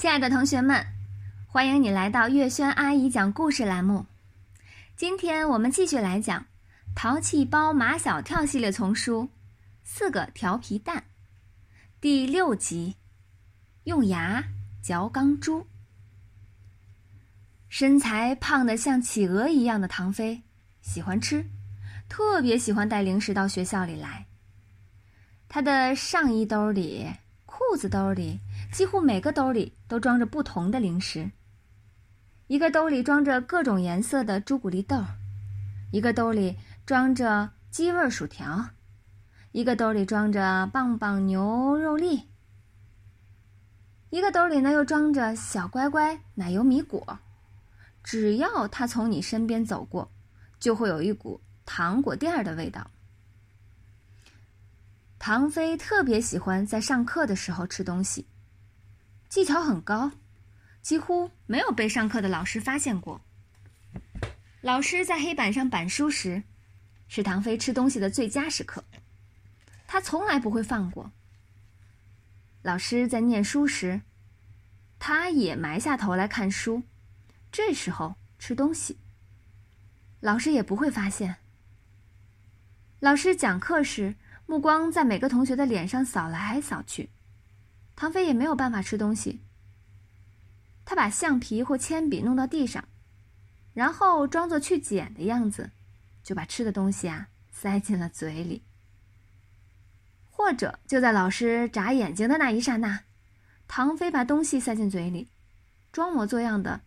亲爱的同学们，欢迎你来到月轩阿姨讲故事栏目。今天我们继续来讲《淘气包马小跳》系列丛书《四个调皮蛋》第六集：用牙嚼钢珠。身材胖得像企鹅一样的唐飞，喜欢吃，特别喜欢带零食到学校里来。他的上衣兜里。裤子兜里几乎每个兜里都装着不同的零食。一个兜里装着各种颜色的朱古力豆，一个兜里装着鸡味薯条，一个兜里装着棒棒牛肉粒，一个兜里呢又装着小乖乖奶油米果。只要他从你身边走过，就会有一股糖果店的味道。唐飞特别喜欢在上课的时候吃东西，技巧很高，几乎没有被上课的老师发现过。老师在黑板上板书时，是唐飞吃东西的最佳时刻，他从来不会放过。老师在念书时，他也埋下头来看书，这时候吃东西，老师也不会发现。老师讲课时。目光在每个同学的脸上扫来扫去，唐飞也没有办法吃东西。他把橡皮或铅笔弄到地上，然后装作去捡的样子，就把吃的东西啊塞进了嘴里。或者就在老师眨眼睛的那一刹那，唐飞把东西塞进嘴里，装模作样的，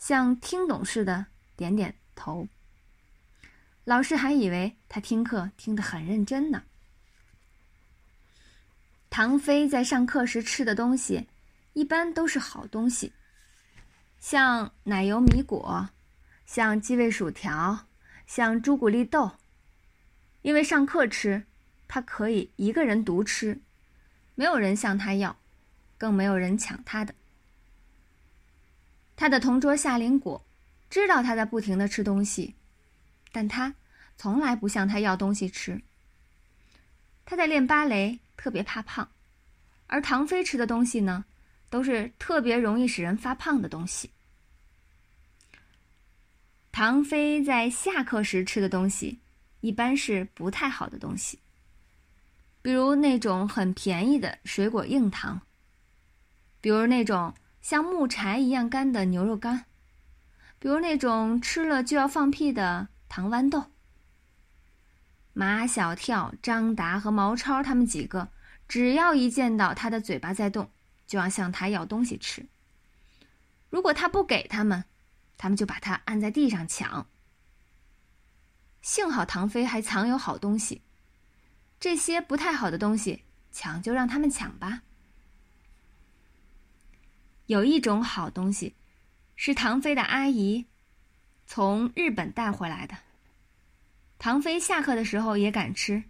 像听懂似的点点头。老师还以为他听课听得很认真呢。唐飞在上课时吃的东西，一般都是好东西，像奶油米果，像鸡味薯条，像朱古力豆。因为上课吃，他可以一个人独吃，没有人向他要，更没有人抢他的。他的同桌夏林果知道他在不停的吃东西，但他从来不向他要东西吃。他在练芭蕾。特别怕胖，而唐飞吃的东西呢，都是特别容易使人发胖的东西。唐飞在下课时吃的东西，一般是不太好的东西，比如那种很便宜的水果硬糖，比如那种像木柴一样干的牛肉干，比如那种吃了就要放屁的糖豌豆。马小跳、张达和毛超他们几个，只要一见到他的嘴巴在动，就要向他要东西吃。如果他不给他们，他们就把他按在地上抢。幸好唐飞还藏有好东西，这些不太好的东西抢就让他们抢吧。有一种好东西，是唐飞的阿姨从日本带回来的。唐飞下课的时候也敢吃，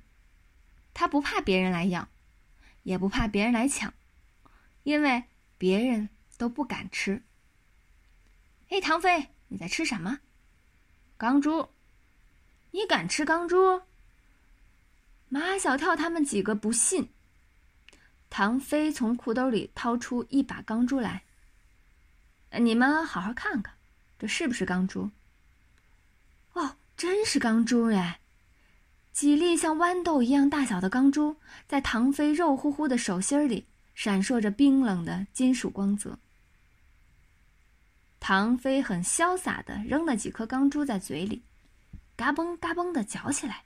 他不怕别人来要，也不怕别人来抢，因为别人都不敢吃。嘿，唐飞，你在吃什么？钢珠，你敢吃钢珠？马小跳他们几个不信。唐飞从裤兜里掏出一把钢珠来，你们好好看看，这是不是钢珠？哦。真是钢珠哎！几粒像豌豆一样大小的钢珠，在唐飞肉乎乎的手心里闪烁着冰冷的金属光泽。唐飞很潇洒的扔了几颗钢珠在嘴里，嘎嘣嘎嘣的嚼起来，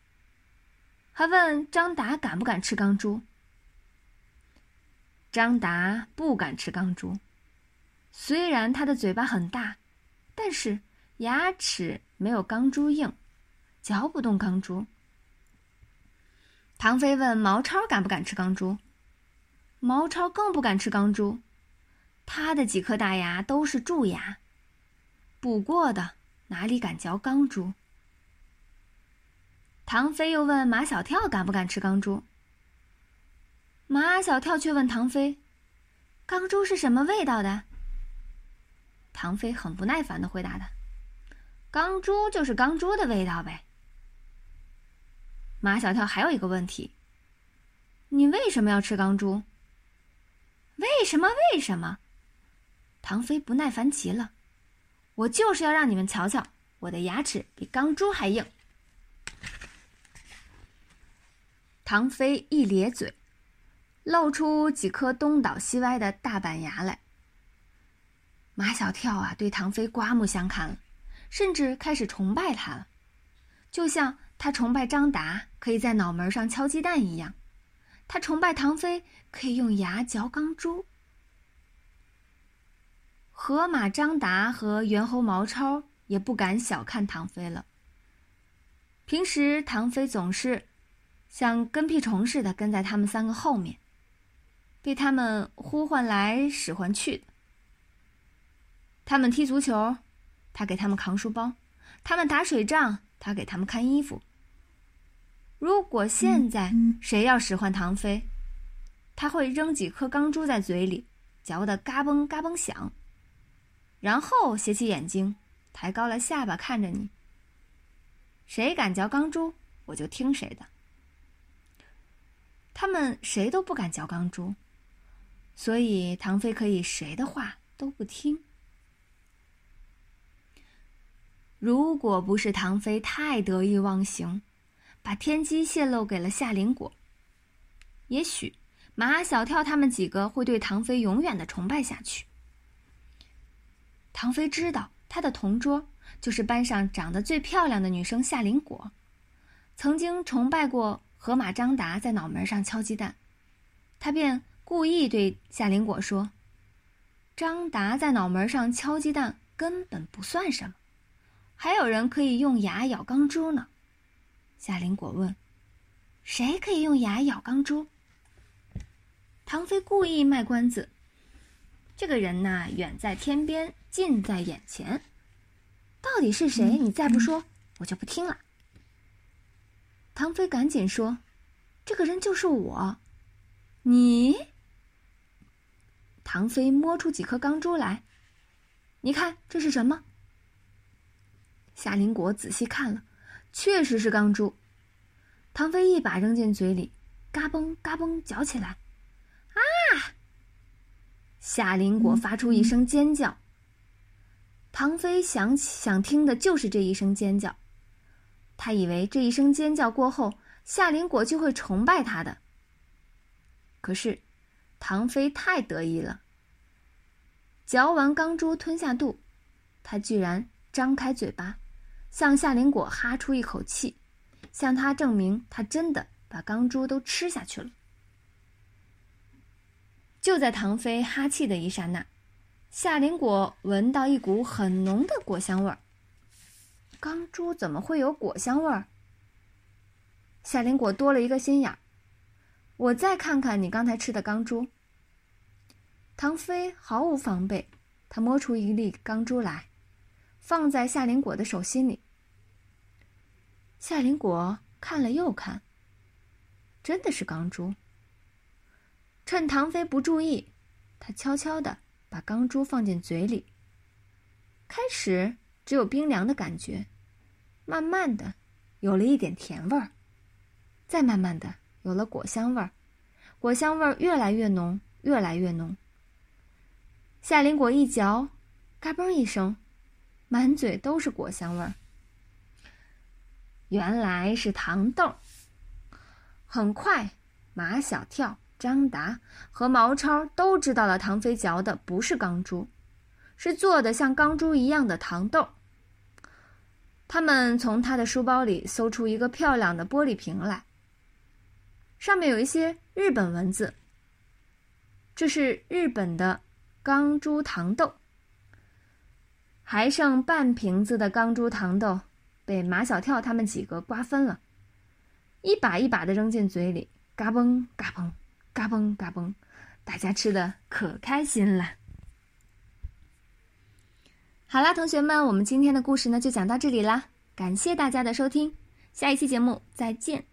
还问张达敢不敢吃钢珠。张达不敢吃钢珠，虽然他的嘴巴很大，但是牙齿没有钢珠硬。嚼不动钢珠。唐飞问毛超敢不敢吃钢珠，毛超更不敢吃钢珠，他的几颗大牙都是蛀牙，补过的，哪里敢嚼钢珠？唐飞又问马小跳敢不敢吃钢珠，马小跳却问唐飞：“钢珠是什么味道的？”唐飞很不耐烦的回答他：“钢珠就是钢珠的味道呗。”马小跳还有一个问题：你为什么要吃钢珠？为什么？为什么？唐飞不耐烦极了：“我就是要让你们瞧瞧，我的牙齿比钢珠还硬。”唐飞一咧嘴，露出几颗东倒西歪的大板牙来。马小跳啊，对唐飞刮目相看了，甚至开始崇拜他了，就像他崇拜张达可以在脑门上敲鸡蛋一样，他崇拜唐飞可以用牙嚼钢珠。河马张达和猿猴毛超也不敢小看唐飞了。平时唐飞总是。像跟屁虫似的跟在他们三个后面，被他们呼唤来使唤去的。他们踢足球，他给他们扛书包；他们打水仗，他给他们看衣服。如果现在谁要使唤唐飞，他会扔几颗钢珠在嘴里，嚼得嘎嘣嘎嘣响，然后斜起眼睛，抬高了下巴看着你。谁敢嚼钢珠，我就听谁的。他们谁都不敢嚼钢珠，所以唐飞可以谁的话都不听。如果不是唐飞太得意忘形，把天机泄露给了夏林果，也许马小跳他们几个会对唐飞永远的崇拜下去。唐飞知道他的同桌就是班上长得最漂亮的女生夏林果，曾经崇拜过。河马张达在脑门上敲鸡蛋，他便故意对夏林果说：“张达在脑门上敲鸡蛋根本不算什么，还有人可以用牙咬钢珠呢。”夏林果问：“谁可以用牙咬钢珠？”唐飞故意卖关子：“这个人呐，远在天边，近在眼前，到底是谁？你再不说，我就不听了。”唐飞赶紧说：“这个人就是我。”你。唐飞摸出几颗钢珠来，你看这是什么？夏林果仔细看了，确实是钢珠。唐飞一把扔进嘴里，嘎嘣嘎嘣嚼起来，啊！夏林果发出一声尖叫。唐飞想想听的就是这一声尖叫。他以为这一声尖叫过后，夏林果就会崇拜他的。可是，唐飞太得意了。嚼完钢珠吞下肚，他居然张开嘴巴，向夏林果哈出一口气，向他证明他真的把钢珠都吃下去了。就在唐飞哈气的一刹那，夏林果闻到一股很浓的果香味儿。钢珠怎么会有果香味儿？夏林果多了一个心眼儿。我再看看你刚才吃的钢珠。唐飞毫无防备，他摸出一粒钢珠来，放在夏林果的手心里。夏林果看了又看，真的是钢珠。趁唐飞不注意，他悄悄的把钢珠放进嘴里。开始只有冰凉的感觉。慢慢的，有了一点甜味儿，再慢慢的有了果香味儿，果香味儿越来越浓，越来越浓。夏林果一嚼，嘎嘣一声，满嘴都是果香味儿。原来是糖豆。很快，马小跳、张达和毛超都知道了，唐飞嚼的不是钢珠，是做的像钢珠一样的糖豆。他们从他的书包里搜出一个漂亮的玻璃瓶来，上面有一些日本文字。这是日本的钢珠糖豆。还剩半瓶子的钢珠糖豆被马小跳他们几个瓜分了，一把一把的扔进嘴里，嘎嘣嘎嘣，嘎嘣嘎嘣，大家吃的可开心了。好啦，同学们，我们今天的故事呢就讲到这里啦，感谢大家的收听，下一期节目再见。